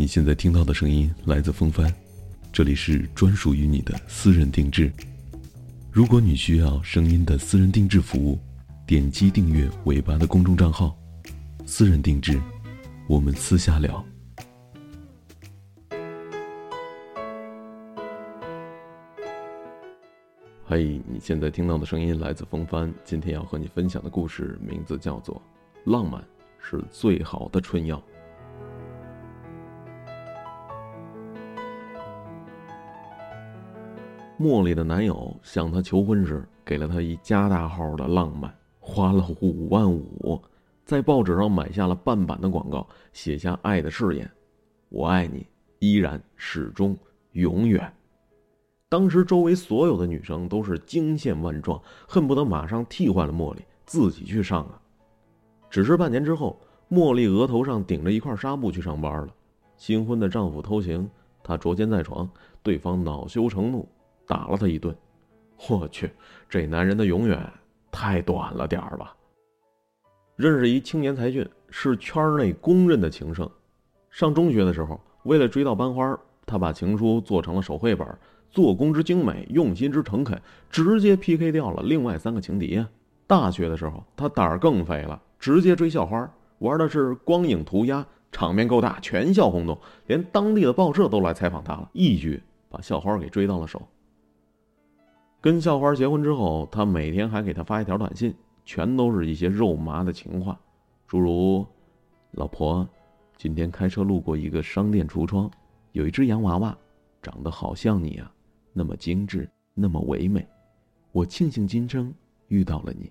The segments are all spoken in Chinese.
你现在听到的声音来自风帆，这里是专属于你的私人定制。如果你需要声音的私人定制服务，点击订阅尾巴的公众账号“私人定制”，我们私下聊。嘿，你现在听到的声音来自风帆，今天要和你分享的故事名字叫做《浪漫是最好的春药》。茉莉的男友向她求婚时，给了她一加大号的浪漫，花了五万五，在报纸上买下了半版的广告，写下爱的誓言：“我爱你，依然、始终、永远。”当时周围所有的女生都是惊现万状，恨不得马上替换了茉莉，自己去上啊。只是半年之后，茉莉额头上顶着一块纱布去上班了，新婚的丈夫偷情，她捉奸在床，对方恼羞成怒。打了他一顿，我去，这男人的永远太短了点儿吧。认识一青年才俊，是圈内公认的情圣。上中学的时候，为了追到班花，他把情书做成了手绘本，做工之精美，用心之诚恳，直接 PK 掉了另外三个情敌啊。大学的时候，他胆儿更肥了，直接追校花，玩的是光影涂鸦，场面够大，全校轰动，连当地的报社都来采访他了，一举把校花给追到了手。跟校花结婚之后，他每天还给她发一条短信，全都是一些肉麻的情话，诸如：“老婆，今天开车路过一个商店橱窗，有一只洋娃娃，长得好像你啊，那么精致，那么唯美，我庆幸今生遇到了你。”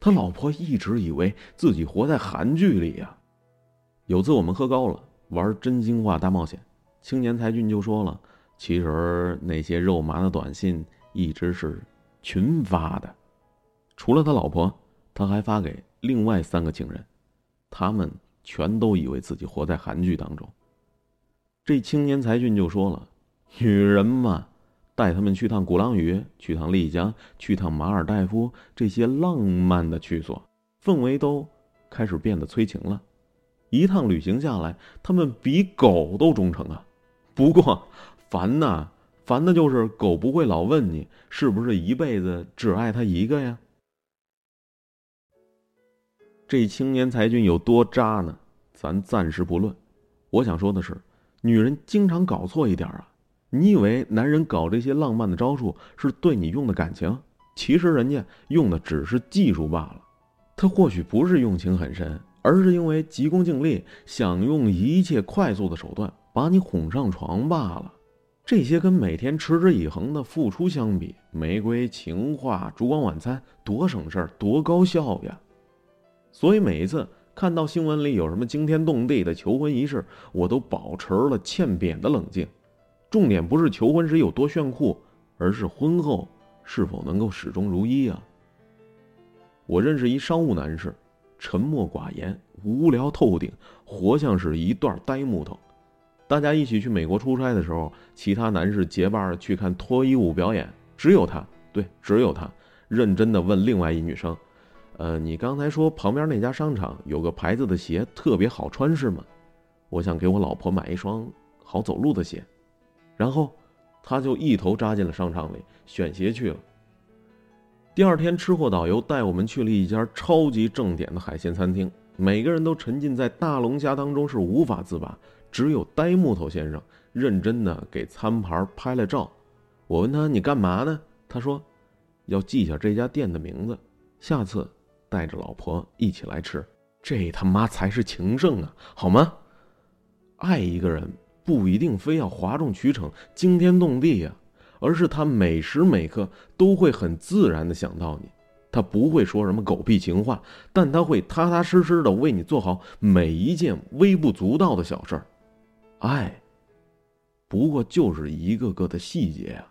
他老婆一直以为自己活在韩剧里呀。有次我们喝高了，玩真心话大冒险，青年才俊就说了：“其实那些肉麻的短信。”一直是群发的，除了他老婆，他还发给另外三个情人，他们全都以为自己活在韩剧当中。这青年才俊就说了：“女人嘛，带他们去趟鼓浪屿，去趟丽江，去趟马尔代夫，这些浪漫的去所，氛围都开始变得催情了。一趟旅行下来，他们比狗都忠诚啊。不过，烦呐。”烦的就是狗不会老问你是不是一辈子只爱他一个呀？这青年才俊有多渣呢？咱暂时不论。我想说的是，女人经常搞错一点啊。你以为男人搞这些浪漫的招数是对你用的感情，其实人家用的只是技术罢了。他或许不是用情很深，而是因为急功近利，想用一切快速的手段把你哄上床罢了。这些跟每天持之以恒的付出相比，玫瑰情话、烛光晚餐，多省事儿，多高效呀！所以每一次看到新闻里有什么惊天动地的求婚仪式，我都保持了欠扁的冷静。重点不是求婚时有多炫酷，而是婚后是否能够始终如一啊！我认识一商务男士，沉默寡言，无聊透顶，活像是一段呆木头。大家一起去美国出差的时候，其他男士结伴去看脱衣舞表演，只有他，对，只有他，认真的问另外一女生：“呃，你刚才说旁边那家商场有个牌子的鞋特别好穿是吗？我想给我老婆买一双好走路的鞋。”然后，他就一头扎进了商场里选鞋去了。第二天，吃货导游带我们去了一家超级正点的海鲜餐厅，每个人都沉浸在大龙虾当中是无法自拔。只有呆木头先生认真的给餐盘拍了照。我问他：“你干嘛呢？”他说：“要记下这家店的名字，下次带着老婆一起来吃。”这他妈才是情圣啊，好吗？爱一个人不一定非要哗众取宠、惊天动地呀，而是他每时每刻都会很自然的想到你。他不会说什么狗屁情话，但他会踏踏实实的为你做好每一件微不足道的小事儿。爱，不过就是一个个的细节啊。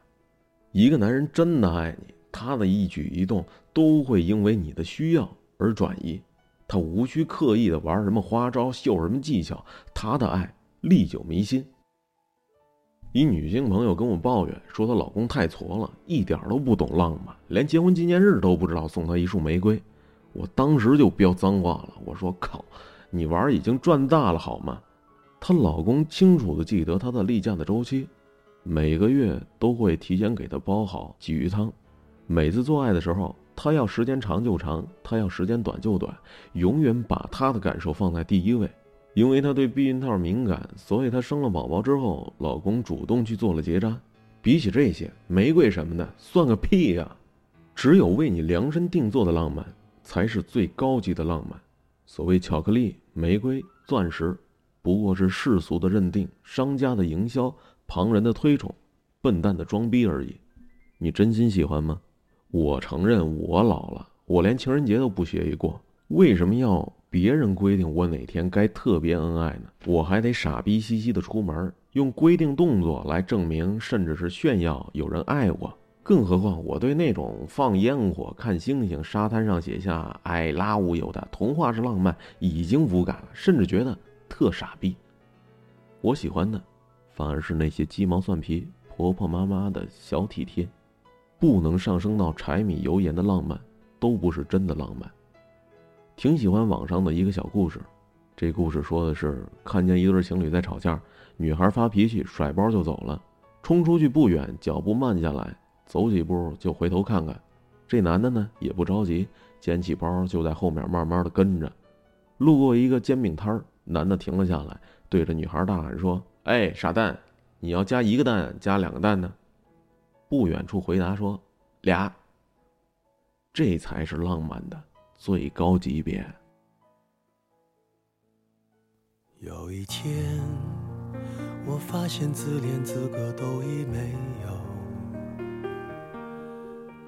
一个男人真的爱你，他的一举一动都会因为你的需要而转移。他无需刻意的玩什么花招，秀什么技巧，他的爱历久弥新。一女性朋友跟我抱怨说，她老公太挫了，一点都不懂浪漫，连结婚纪念日都不知道送她一束玫瑰。我当时就飙脏话了，我说：“靠，你玩已经赚大了好吗？”她老公清楚的记得她的例假的周期，每个月都会提前给她煲好鲫鱼汤。每次做爱的时候，她要时间长就长，她要时间短就短，永远把她的感受放在第一位。因为她对避孕套敏感，所以她生了宝宝之后，老公主动去做了结扎。比起这些，玫瑰什么的算个屁呀！只有为你量身定做的浪漫，才是最高级的浪漫。所谓巧克力、玫瑰、钻石，不过是世俗的认定、商家的营销、旁人的推崇、笨蛋的装逼而已。你真心喜欢吗？我承认我老了，我连情人节都不屑一过。为什么要别人规定我哪天该特别恩爱呢？我还得傻逼兮兮的出门，用规定动作来证明，甚至是炫耀有人爱我。更何况，我对那种放烟火、看星星、沙滩上写下 “I love you” 的童话式浪漫已经无感了，甚至觉得特傻逼。我喜欢的，反而是那些鸡毛蒜皮、婆婆妈妈的小体贴，不能上升到柴米油盐的浪漫，都不是真的浪漫。挺喜欢网上的一个小故事，这故事说的是看见一对情侣在吵架，女孩发脾气，甩包就走了，冲出去不远，脚步慢下来。走几步就回头看看，这男的呢也不着急，捡起包就在后面慢慢的跟着。路过一个煎饼摊儿，男的停了下来，对着女孩大喊说：“哎，傻蛋，你要加一个蛋，加两个蛋呢？”不远处回答说：“俩。”这才是浪漫的最高级别。有一天，我发现自怜资格都已没有。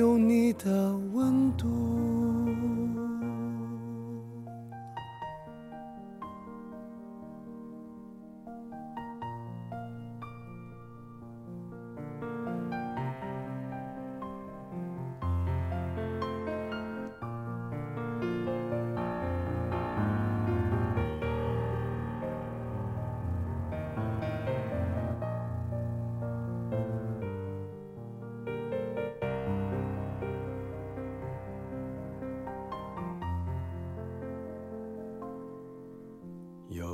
有你的温度。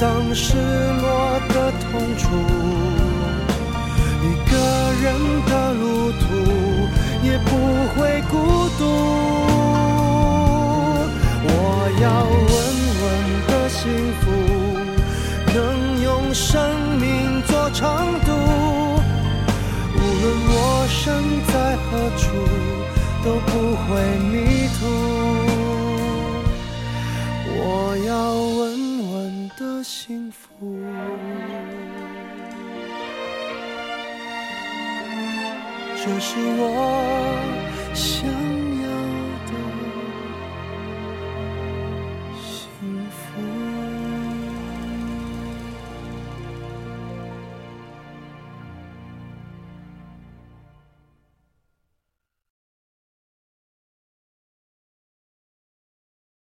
当失落的痛楚，一个人的路途也不会孤独。我要稳稳的幸福，能用生命做长度，幸福。这是我